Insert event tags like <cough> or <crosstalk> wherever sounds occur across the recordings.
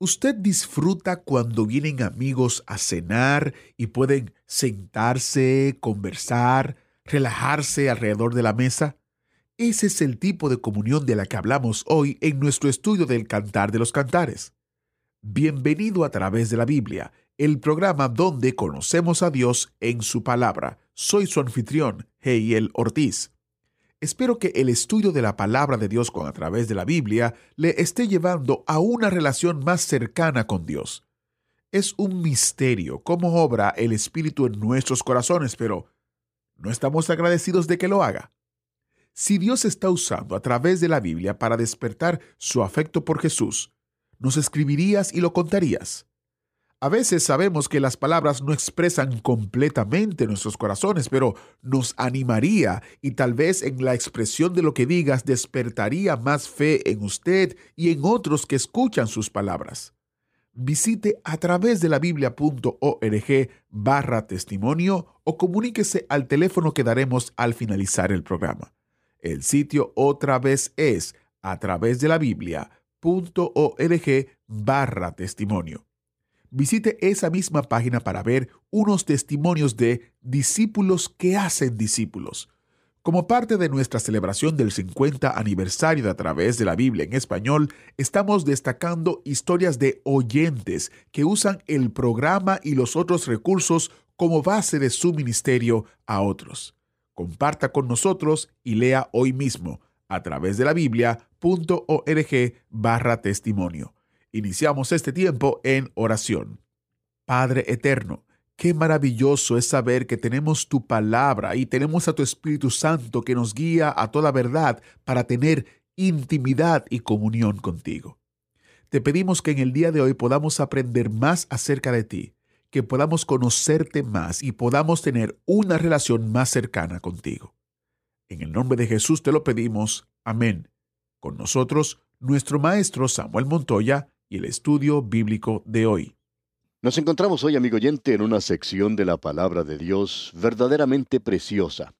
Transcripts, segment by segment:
¿Usted disfruta cuando vienen amigos a cenar y pueden sentarse, conversar, relajarse alrededor de la mesa? Ese es el tipo de comunión de la que hablamos hoy en nuestro estudio del Cantar de los Cantares. Bienvenido a través de la Biblia, el programa donde conocemos a Dios en su palabra. Soy su anfitrión, Heiel Ortiz. Espero que el estudio de la palabra de Dios con a través de la Biblia le esté llevando a una relación más cercana con Dios. Es un misterio cómo obra el Espíritu en nuestros corazones, pero ¿no estamos agradecidos de que lo haga? Si Dios está usando a través de la Biblia para despertar su afecto por Jesús, nos escribirías y lo contarías. A veces sabemos que las palabras no expresan completamente nuestros corazones, pero nos animaría y tal vez en la expresión de lo que digas despertaría más fe en usted y en otros que escuchan sus palabras. Visite a través de la biblia.org barra testimonio o comuníquese al teléfono que daremos al finalizar el programa. El sitio otra vez es a través de la biblia.org barra testimonio. Visite esa misma página para ver unos testimonios de discípulos que hacen discípulos. Como parte de nuestra celebración del 50 aniversario de A través de la Biblia en español, estamos destacando historias de oyentes que usan el programa y los otros recursos como base de su ministerio a otros. Comparta con nosotros y lea hoy mismo a través de la biblia.org barra testimonio. Iniciamos este tiempo en oración. Padre eterno, qué maravilloso es saber que tenemos tu palabra y tenemos a tu Espíritu Santo que nos guía a toda verdad para tener intimidad y comunión contigo. Te pedimos que en el día de hoy podamos aprender más acerca de ti, que podamos conocerte más y podamos tener una relación más cercana contigo. En el nombre de Jesús te lo pedimos. Amén. Con nosotros, nuestro maestro Samuel Montoya y el estudio bíblico de hoy. Nos encontramos hoy, amigo oyente, en una sección de la palabra de Dios verdaderamente preciosa.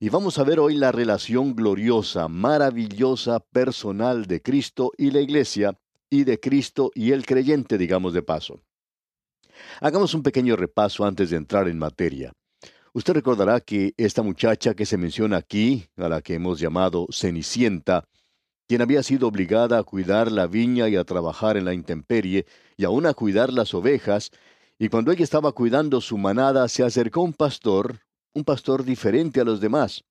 Y vamos a ver hoy la relación gloriosa, maravillosa, personal de Cristo y la iglesia, y de Cristo y el creyente, digamos de paso. Hagamos un pequeño repaso antes de entrar en materia. Usted recordará que esta muchacha que se menciona aquí, a la que hemos llamado Cenicienta, quien había sido obligada a cuidar la viña y a trabajar en la intemperie, y aún a cuidar las ovejas, y cuando ella estaba cuidando su manada se acercó un pastor, un pastor diferente a los demás.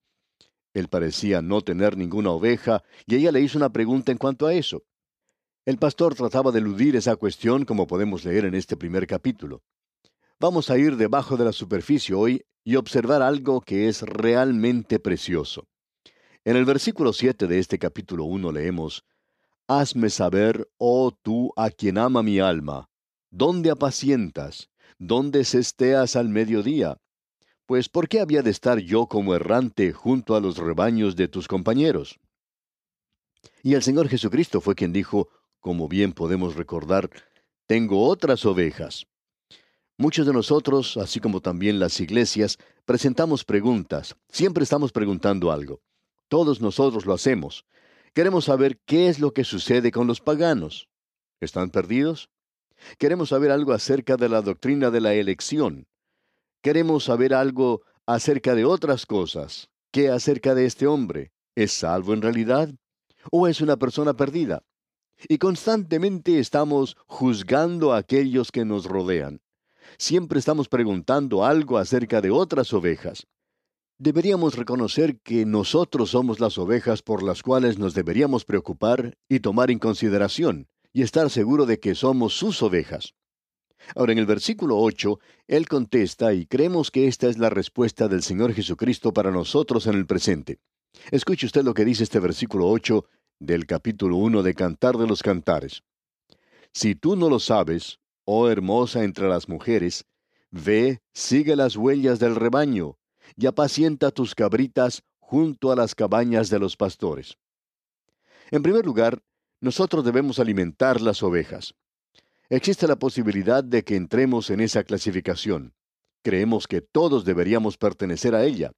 Él parecía no tener ninguna oveja, y ella le hizo una pregunta en cuanto a eso. El pastor trataba de eludir esa cuestión como podemos leer en este primer capítulo. Vamos a ir debajo de la superficie hoy y observar algo que es realmente precioso. En el versículo 7 de este capítulo 1 leemos, Hazme saber, oh tú a quien ama mi alma, ¿dónde apacientas? ¿Dónde cesteas al mediodía? Pues ¿por qué había de estar yo como errante junto a los rebaños de tus compañeros? Y el Señor Jesucristo fue quien dijo, como bien podemos recordar, tengo otras ovejas. Muchos de nosotros, así como también las iglesias, presentamos preguntas, siempre estamos preguntando algo. Todos nosotros lo hacemos. Queremos saber qué es lo que sucede con los paganos. ¿Están perdidos? Queremos saber algo acerca de la doctrina de la elección. Queremos saber algo acerca de otras cosas. ¿Qué acerca de este hombre? ¿Es salvo en realidad? ¿O es una persona perdida? Y constantemente estamos juzgando a aquellos que nos rodean. Siempre estamos preguntando algo acerca de otras ovejas. Deberíamos reconocer que nosotros somos las ovejas por las cuales nos deberíamos preocupar y tomar en consideración, y estar seguro de que somos sus ovejas. Ahora, en el versículo 8, Él contesta y creemos que esta es la respuesta del Señor Jesucristo para nosotros en el presente. Escuche usted lo que dice este versículo 8, del capítulo 1 de Cantar de los Cantares. Si tú no lo sabes, oh hermosa entre las mujeres, ve, sigue las huellas del rebaño, y apacienta tus cabritas junto a las cabañas de los pastores. En primer lugar, nosotros debemos alimentar las ovejas. Existe la posibilidad de que entremos en esa clasificación. Creemos que todos deberíamos pertenecer a ella.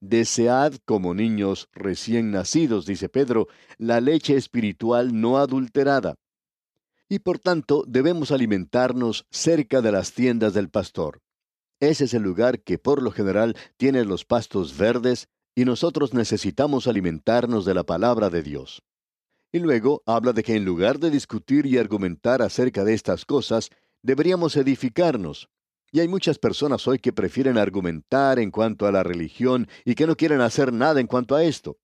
Desead como niños recién nacidos, dice Pedro, la leche espiritual no adulterada. Y por tanto debemos alimentarnos cerca de las tiendas del pastor. Ese es el lugar que por lo general tiene los pastos verdes y nosotros necesitamos alimentarnos de la palabra de Dios. Y luego habla de que en lugar de discutir y argumentar acerca de estas cosas, deberíamos edificarnos, y hay muchas personas hoy que prefieren argumentar en cuanto a la religión y que no quieren hacer nada en cuanto a esto.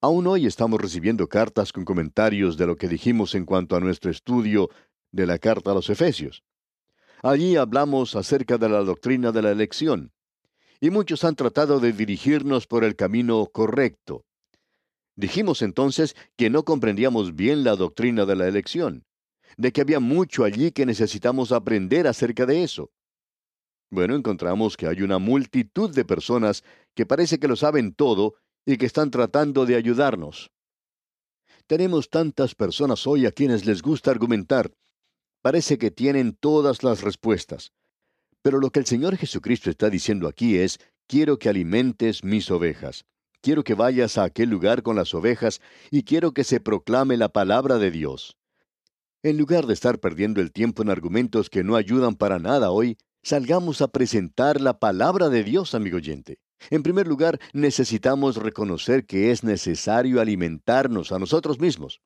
Aún hoy estamos recibiendo cartas con comentarios de lo que dijimos en cuanto a nuestro estudio de la carta a los Efesios. Allí hablamos acerca de la doctrina de la elección, y muchos han tratado de dirigirnos por el camino correcto. Dijimos entonces que no comprendíamos bien la doctrina de la elección, de que había mucho allí que necesitamos aprender acerca de eso. Bueno, encontramos que hay una multitud de personas que parece que lo saben todo y que están tratando de ayudarnos. Tenemos tantas personas hoy a quienes les gusta argumentar. Parece que tienen todas las respuestas. Pero lo que el Señor Jesucristo está diciendo aquí es, quiero que alimentes mis ovejas. Quiero que vayas a aquel lugar con las ovejas y quiero que se proclame la palabra de Dios. En lugar de estar perdiendo el tiempo en argumentos que no ayudan para nada hoy, Salgamos a presentar la palabra de Dios, amigo oyente. En primer lugar, necesitamos reconocer que es necesario alimentarnos a nosotros mismos.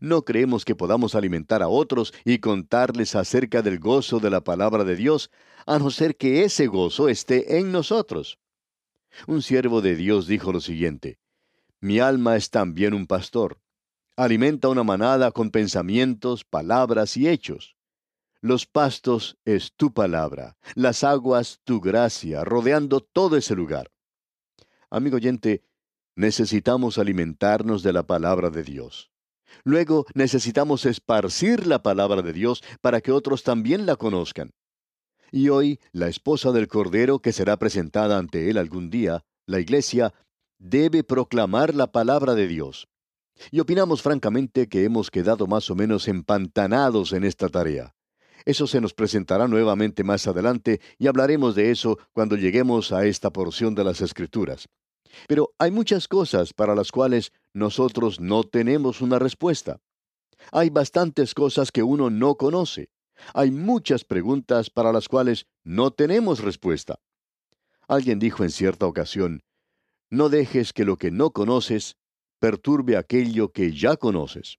No creemos que podamos alimentar a otros y contarles acerca del gozo de la palabra de Dios, a no ser que ese gozo esté en nosotros. Un siervo de Dios dijo lo siguiente, Mi alma es también un pastor. Alimenta una manada con pensamientos, palabras y hechos. Los pastos es tu palabra, las aguas tu gracia, rodeando todo ese lugar. Amigo oyente, necesitamos alimentarnos de la palabra de Dios. Luego necesitamos esparcir la palabra de Dios para que otros también la conozcan. Y hoy, la esposa del Cordero que será presentada ante él algún día, la iglesia, debe proclamar la palabra de Dios. Y opinamos francamente que hemos quedado más o menos empantanados en esta tarea. Eso se nos presentará nuevamente más adelante y hablaremos de eso cuando lleguemos a esta porción de las Escrituras. Pero hay muchas cosas para las cuales nosotros no tenemos una respuesta. Hay bastantes cosas que uno no conoce. Hay muchas preguntas para las cuales no tenemos respuesta. Alguien dijo en cierta ocasión, no dejes que lo que no conoces perturbe aquello que ya conoces.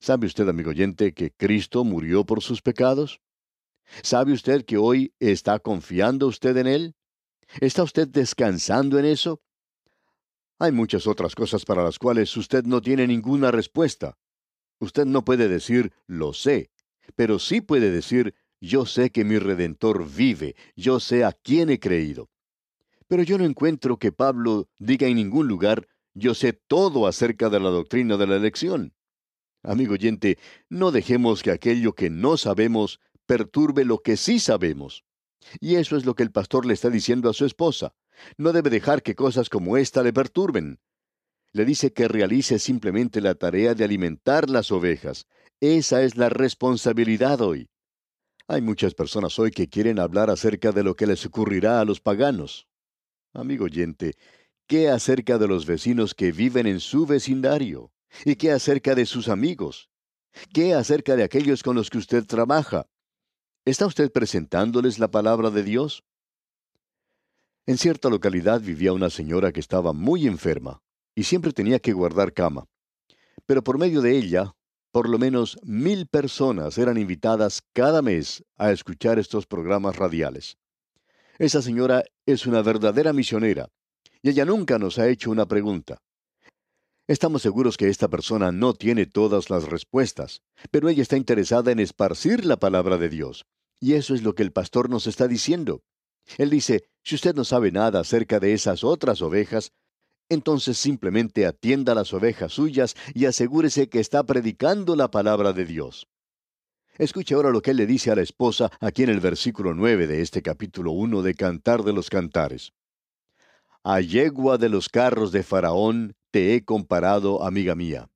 ¿Sabe usted, amigo oyente, que Cristo murió por sus pecados? ¿Sabe usted que hoy está confiando usted en Él? ¿Está usted descansando en eso? Hay muchas otras cosas para las cuales usted no tiene ninguna respuesta. Usted no puede decir, lo sé, pero sí puede decir, yo sé que mi Redentor vive, yo sé a quién he creído. Pero yo no encuentro que Pablo diga en ningún lugar, yo sé todo acerca de la doctrina de la elección. Amigo oyente, no dejemos que aquello que no sabemos perturbe lo que sí sabemos. Y eso es lo que el pastor le está diciendo a su esposa. No debe dejar que cosas como esta le perturben. Le dice que realice simplemente la tarea de alimentar las ovejas. Esa es la responsabilidad hoy. Hay muchas personas hoy que quieren hablar acerca de lo que les ocurrirá a los paganos. Amigo oyente, ¿qué acerca de los vecinos que viven en su vecindario? ¿Y qué acerca de sus amigos? ¿Qué acerca de aquellos con los que usted trabaja? ¿Está usted presentándoles la palabra de Dios? En cierta localidad vivía una señora que estaba muy enferma y siempre tenía que guardar cama. Pero por medio de ella, por lo menos mil personas eran invitadas cada mes a escuchar estos programas radiales. Esa señora es una verdadera misionera y ella nunca nos ha hecho una pregunta. Estamos seguros que esta persona no tiene todas las respuestas, pero ella está interesada en esparcir la palabra de Dios. Y eso es lo que el pastor nos está diciendo. Él dice, si usted no sabe nada acerca de esas otras ovejas, entonces simplemente atienda a las ovejas suyas y asegúrese que está predicando la palabra de Dios. Escuche ahora lo que él le dice a la esposa aquí en el versículo 9 de este capítulo 1 de Cantar de los Cantares. A yegua de los carros de Faraón te he comparado, amiga mía.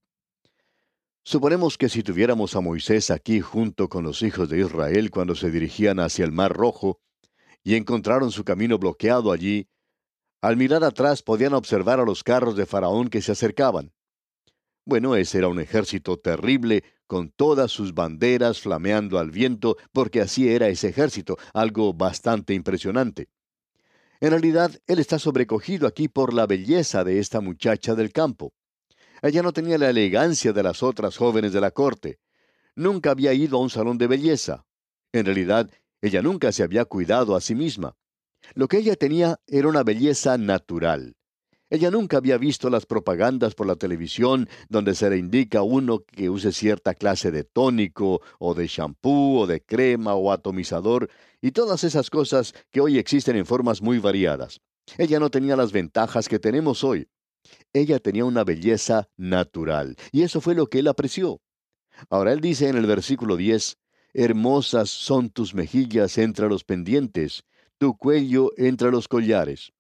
Suponemos que si tuviéramos a Moisés aquí junto con los hijos de Israel cuando se dirigían hacia el Mar Rojo y encontraron su camino bloqueado allí, al mirar atrás podían observar a los carros de Faraón que se acercaban. Bueno, ese era un ejército terrible, con todas sus banderas flameando al viento, porque así era ese ejército, algo bastante impresionante. En realidad, él está sobrecogido aquí por la belleza de esta muchacha del campo. Ella no tenía la elegancia de las otras jóvenes de la corte. Nunca había ido a un salón de belleza. En realidad, ella nunca se había cuidado a sí misma. Lo que ella tenía era una belleza natural. Ella nunca había visto las propagandas por la televisión donde se le indica a uno que use cierta clase de tónico o de champú o de crema o atomizador y todas esas cosas que hoy existen en formas muy variadas. Ella no tenía las ventajas que tenemos hoy. Ella tenía una belleza natural y eso fue lo que él apreció. Ahora él dice en el versículo 10, Hermosas son tus mejillas entre los pendientes, tu cuello entre los collares.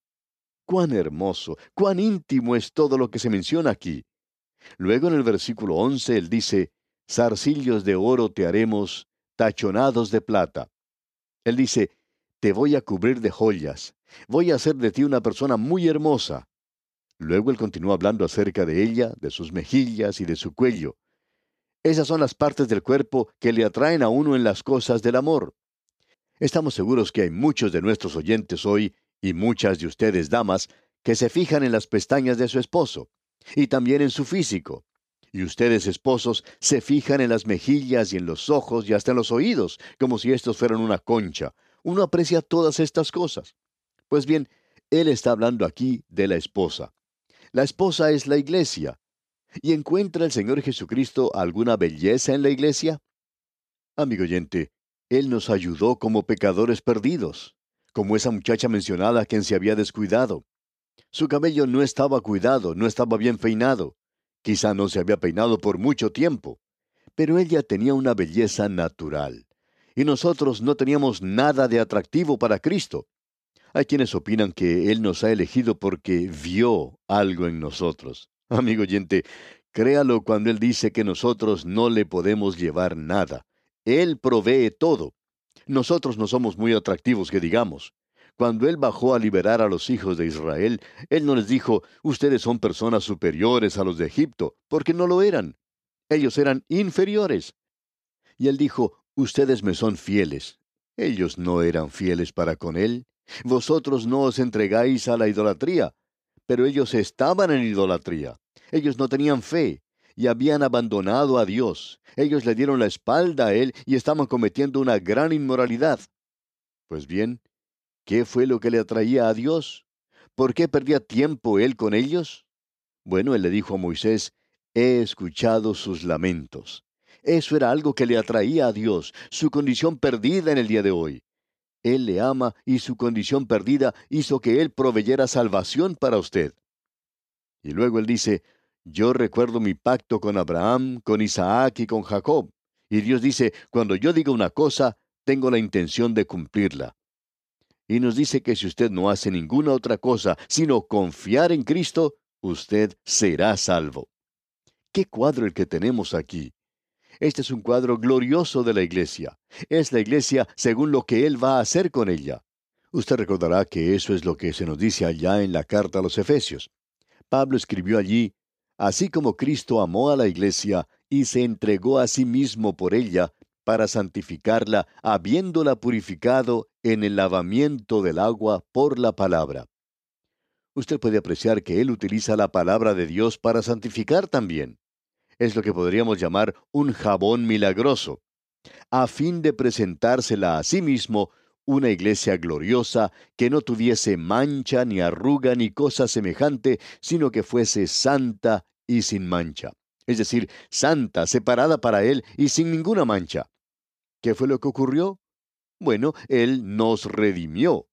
Cuán hermoso, cuán íntimo es todo lo que se menciona aquí. Luego en el versículo 11 él dice, zarcillos de oro te haremos, tachonados de plata. Él dice, te voy a cubrir de joyas, voy a hacer de ti una persona muy hermosa. Luego él continúa hablando acerca de ella, de sus mejillas y de su cuello. Esas son las partes del cuerpo que le atraen a uno en las cosas del amor. Estamos seguros que hay muchos de nuestros oyentes hoy y muchas de ustedes, damas, que se fijan en las pestañas de su esposo, y también en su físico. Y ustedes, esposos, se fijan en las mejillas y en los ojos y hasta en los oídos, como si estos fueran una concha. Uno aprecia todas estas cosas. Pues bien, él está hablando aquí de la esposa. La esposa es la iglesia. ¿Y encuentra el Señor Jesucristo alguna belleza en la iglesia? Amigo oyente, Él nos ayudó como pecadores perdidos como esa muchacha mencionada quien se había descuidado. Su cabello no estaba cuidado, no estaba bien peinado. Quizá no se había peinado por mucho tiempo. Pero ella tenía una belleza natural. Y nosotros no teníamos nada de atractivo para Cristo. Hay quienes opinan que Él nos ha elegido porque vio algo en nosotros. <laughs> Amigo oyente, créalo cuando Él dice que nosotros no le podemos llevar nada. Él provee todo. Nosotros no somos muy atractivos, que digamos. Cuando Él bajó a liberar a los hijos de Israel, Él no les dijo, ustedes son personas superiores a los de Egipto, porque no lo eran. Ellos eran inferiores. Y Él dijo, ustedes me son fieles. Ellos no eran fieles para con Él. Vosotros no os entregáis a la idolatría. Pero ellos estaban en idolatría. Ellos no tenían fe y habían abandonado a Dios. Ellos le dieron la espalda a Él y estaban cometiendo una gran inmoralidad. Pues bien, ¿qué fue lo que le atraía a Dios? ¿Por qué perdía tiempo Él con ellos? Bueno, Él le dijo a Moisés, he escuchado sus lamentos. Eso era algo que le atraía a Dios, su condición perdida en el día de hoy. Él le ama y su condición perdida hizo que Él proveyera salvación para usted. Y luego Él dice, yo recuerdo mi pacto con Abraham, con Isaac y con Jacob. Y Dios dice, cuando yo diga una cosa, tengo la intención de cumplirla. Y nos dice que si usted no hace ninguna otra cosa sino confiar en Cristo, usted será salvo. ¿Qué cuadro el que tenemos aquí? Este es un cuadro glorioso de la iglesia. Es la iglesia según lo que Él va a hacer con ella. Usted recordará que eso es lo que se nos dice allá en la carta a los Efesios. Pablo escribió allí, así como Cristo amó a la iglesia y se entregó a sí mismo por ella, para santificarla, habiéndola purificado en el lavamiento del agua por la palabra. Usted puede apreciar que Él utiliza la palabra de Dios para santificar también. Es lo que podríamos llamar un jabón milagroso, a fin de presentársela a sí mismo una iglesia gloriosa que no tuviese mancha ni arruga ni cosa semejante, sino que fuese santa y sin mancha. Es decir, santa, separada para Él y sin ninguna mancha. ¿Qué fue lo que ocurrió? Bueno, Él nos redimió.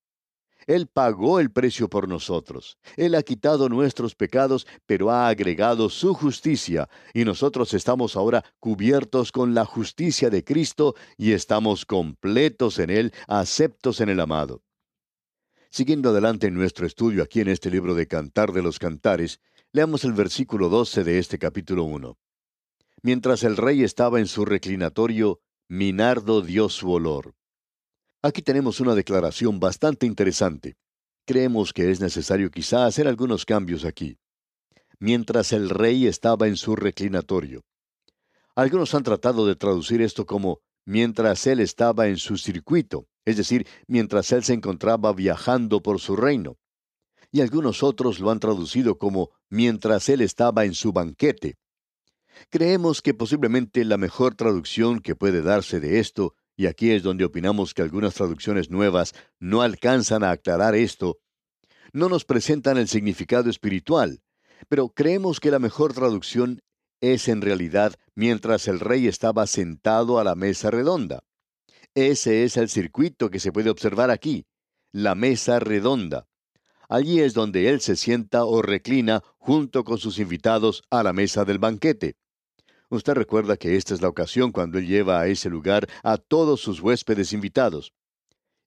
Él pagó el precio por nosotros. Él ha quitado nuestros pecados, pero ha agregado su justicia, y nosotros estamos ahora cubiertos con la justicia de Cristo y estamos completos en Él, aceptos en el amado. Siguiendo adelante en nuestro estudio aquí en este libro de Cantar de los Cantares, leamos el versículo 12 de este capítulo 1. Mientras el rey estaba en su reclinatorio, Minardo dio su olor. Aquí tenemos una declaración bastante interesante. Creemos que es necesario quizá hacer algunos cambios aquí. Mientras el rey estaba en su reclinatorio. Algunos han tratado de traducir esto como mientras él estaba en su circuito, es decir, mientras él se encontraba viajando por su reino. Y algunos otros lo han traducido como mientras él estaba en su banquete. Creemos que posiblemente la mejor traducción que puede darse de esto y aquí es donde opinamos que algunas traducciones nuevas no alcanzan a aclarar esto, no nos presentan el significado espiritual, pero creemos que la mejor traducción es en realidad mientras el rey estaba sentado a la mesa redonda. Ese es el circuito que se puede observar aquí, la mesa redonda. Allí es donde él se sienta o reclina junto con sus invitados a la mesa del banquete. Usted recuerda que esta es la ocasión cuando él lleva a ese lugar a todos sus huéspedes invitados.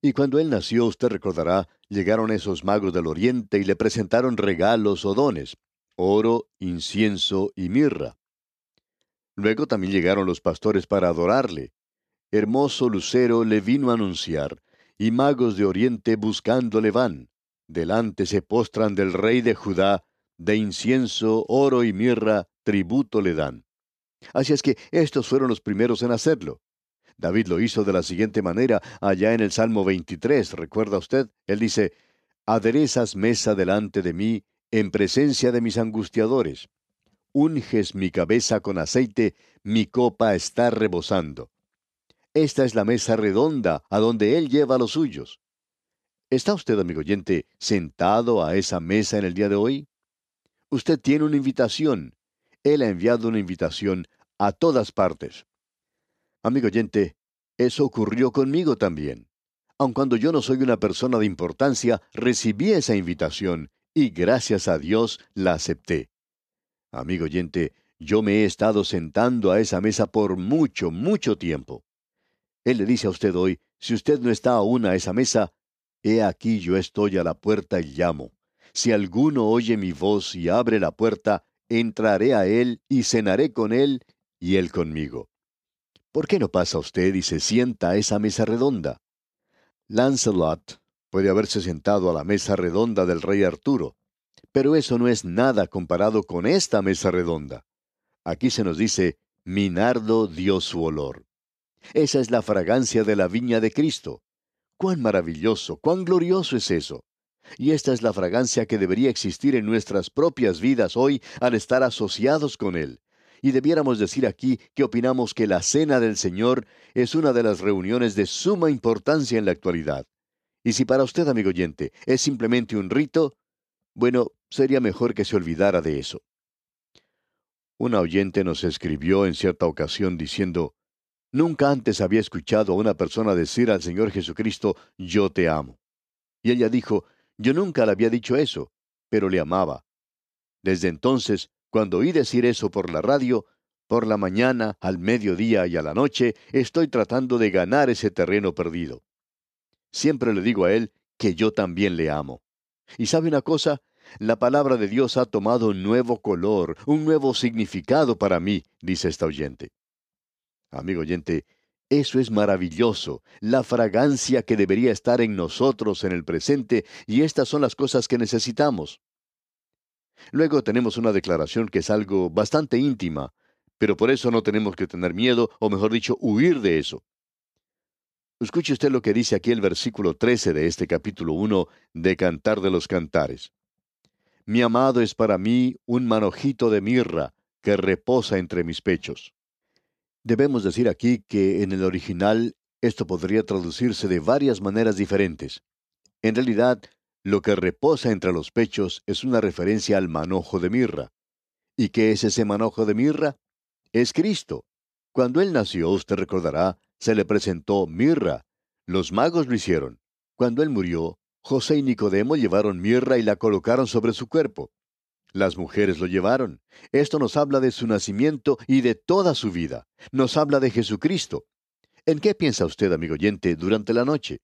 Y cuando él nació, usted recordará, llegaron esos magos del oriente y le presentaron regalos o dones, oro, incienso y mirra. Luego también llegaron los pastores para adorarle. Hermoso lucero le vino a anunciar, y magos de oriente buscándole van. Delante se postran del rey de Judá, de incienso, oro y mirra, tributo le dan. Así es que estos fueron los primeros en hacerlo. David lo hizo de la siguiente manera allá en el Salmo 23, ¿recuerda usted? Él dice, Aderezas mesa delante de mí en presencia de mis angustiadores. Unges mi cabeza con aceite, mi copa está rebosando. Esta es la mesa redonda a donde Él lleva a los suyos. ¿Está usted, amigo oyente, sentado a esa mesa en el día de hoy? Usted tiene una invitación, él ha enviado una invitación a todas partes. Amigo oyente, eso ocurrió conmigo también. Aun cuando yo no soy una persona de importancia, recibí esa invitación y gracias a Dios la acepté. Amigo oyente, yo me he estado sentando a esa mesa por mucho, mucho tiempo. Él le dice a usted hoy, si usted no está aún a esa mesa, he aquí yo estoy a la puerta y llamo. Si alguno oye mi voz y abre la puerta, entraré a él y cenaré con él y él conmigo. ¿Por qué no pasa usted y se sienta a esa mesa redonda? Lancelot puede haberse sentado a la mesa redonda del rey Arturo, pero eso no es nada comparado con esta mesa redonda. Aquí se nos dice, Minardo dio su olor. Esa es la fragancia de la viña de Cristo. Cuán maravilloso, cuán glorioso es eso. Y esta es la fragancia que debería existir en nuestras propias vidas hoy al estar asociados con Él. Y debiéramos decir aquí que opinamos que la Cena del Señor es una de las reuniones de suma importancia en la actualidad. Y si para usted, amigo oyente, es simplemente un rito, bueno, sería mejor que se olvidara de eso. Una oyente nos escribió en cierta ocasión diciendo, Nunca antes había escuchado a una persona decir al Señor Jesucristo, yo te amo. Y ella dijo, yo nunca le había dicho eso, pero le amaba. Desde entonces, cuando oí decir eso por la radio, por la mañana, al mediodía y a la noche, estoy tratando de ganar ese terreno perdido. Siempre le digo a él que yo también le amo. Y sabe una cosa, la palabra de Dios ha tomado un nuevo color, un nuevo significado para mí, dice esta oyente. Amigo oyente, eso es maravilloso, la fragancia que debería estar en nosotros en el presente, y estas son las cosas que necesitamos. Luego tenemos una declaración que es algo bastante íntima, pero por eso no tenemos que tener miedo, o mejor dicho, huir de eso. Escuche usted lo que dice aquí el versículo 13 de este capítulo 1 de Cantar de los Cantares. Mi amado es para mí un manojito de mirra que reposa entre mis pechos. Debemos decir aquí que en el original esto podría traducirse de varias maneras diferentes. En realidad, lo que reposa entre los pechos es una referencia al manojo de mirra. ¿Y qué es ese manojo de mirra? Es Cristo. Cuando Él nació, usted recordará, se le presentó mirra. Los magos lo hicieron. Cuando Él murió, José y Nicodemo llevaron mirra y la colocaron sobre su cuerpo. Las mujeres lo llevaron. Esto nos habla de su nacimiento y de toda su vida. Nos habla de Jesucristo. ¿En qué piensa usted, amigo oyente, durante la noche?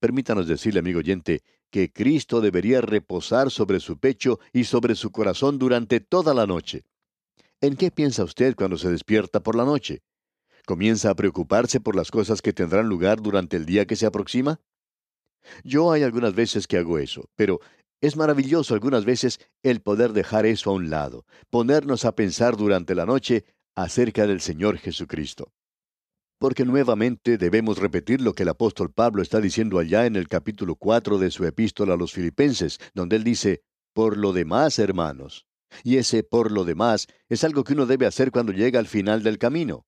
Permítanos decirle, amigo oyente, que Cristo debería reposar sobre su pecho y sobre su corazón durante toda la noche. ¿En qué piensa usted cuando se despierta por la noche? ¿Comienza a preocuparse por las cosas que tendrán lugar durante el día que se aproxima? Yo hay algunas veces que hago eso, pero es maravilloso algunas veces el poder dejar eso a un lado, ponernos a pensar durante la noche acerca del Señor Jesucristo. Porque nuevamente debemos repetir lo que el apóstol Pablo está diciendo allá en el capítulo 4 de su epístola a los filipenses, donde él dice, por lo demás, hermanos. Y ese por lo demás es algo que uno debe hacer cuando llega al final del camino.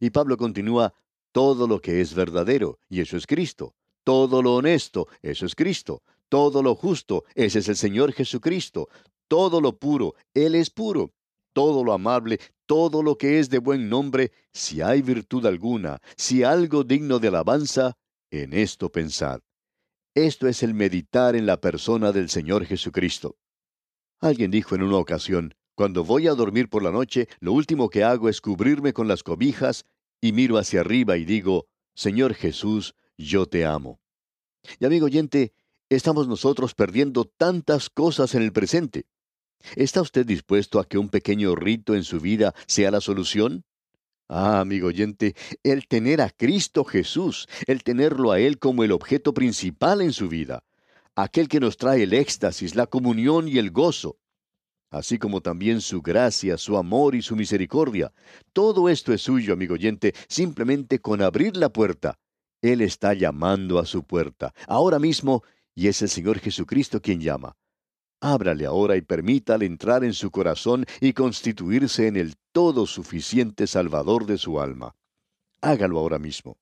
Y Pablo continúa, todo lo que es verdadero, y eso es Cristo. Todo lo honesto, eso es Cristo todo lo justo, ese es el Señor Jesucristo, todo lo puro, Él es puro, todo lo amable, todo lo que es de buen nombre, si hay virtud alguna, si algo digno de alabanza, en esto pensad. Esto es el meditar en la persona del Señor Jesucristo. Alguien dijo en una ocasión, cuando voy a dormir por la noche, lo último que hago es cubrirme con las cobijas y miro hacia arriba y digo, Señor Jesús, yo te amo. Y amigo oyente, estamos nosotros perdiendo tantas cosas en el presente. ¿Está usted dispuesto a que un pequeño rito en su vida sea la solución? Ah, amigo oyente, el tener a Cristo Jesús, el tenerlo a Él como el objeto principal en su vida, aquel que nos trae el éxtasis, la comunión y el gozo, así como también su gracia, su amor y su misericordia. Todo esto es suyo, amigo oyente, simplemente con abrir la puerta. Él está llamando a su puerta. Ahora mismo y es el Señor Jesucristo quien llama. Ábrale ahora y permítale entrar en su corazón y constituirse en el todo suficiente Salvador de su alma. Hágalo ahora mismo.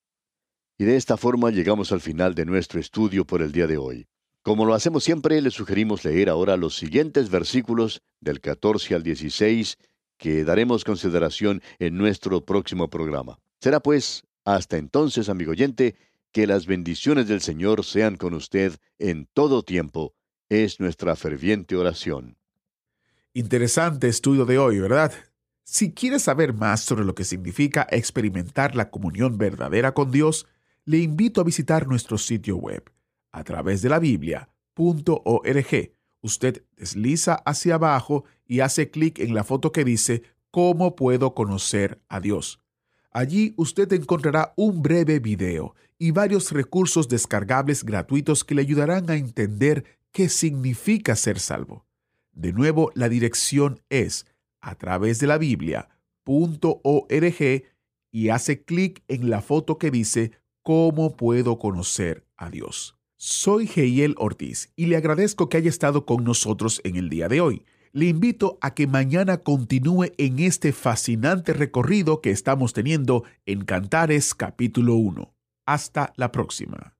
Y de esta forma llegamos al final de nuestro estudio por el día de hoy. Como lo hacemos siempre, le sugerimos leer ahora los siguientes versículos del 14 al 16 que daremos consideración en nuestro próximo programa. Será pues, hasta entonces, amigo oyente, que las bendiciones del Señor sean con usted en todo tiempo. Es nuestra ferviente oración. Interesante estudio de hoy, ¿verdad? Si quieres saber más sobre lo que significa experimentar la comunión verdadera con Dios, le invito a visitar nuestro sitio web a través de la Biblia.org. Usted desliza hacia abajo y hace clic en la foto que dice ¿Cómo puedo conocer a Dios? Allí usted encontrará un breve video y varios recursos descargables gratuitos que le ayudarán a entender qué significa ser salvo. De nuevo, la dirección es a través de la Biblia.org y hace clic en la foto que dice ¿Cómo puedo conocer a Dios? Soy Geiel Ortiz y le agradezco que haya estado con nosotros en el día de hoy le invito a que mañana continúe en este fascinante recorrido que estamos teniendo en Cantares capítulo 1. Hasta la próxima.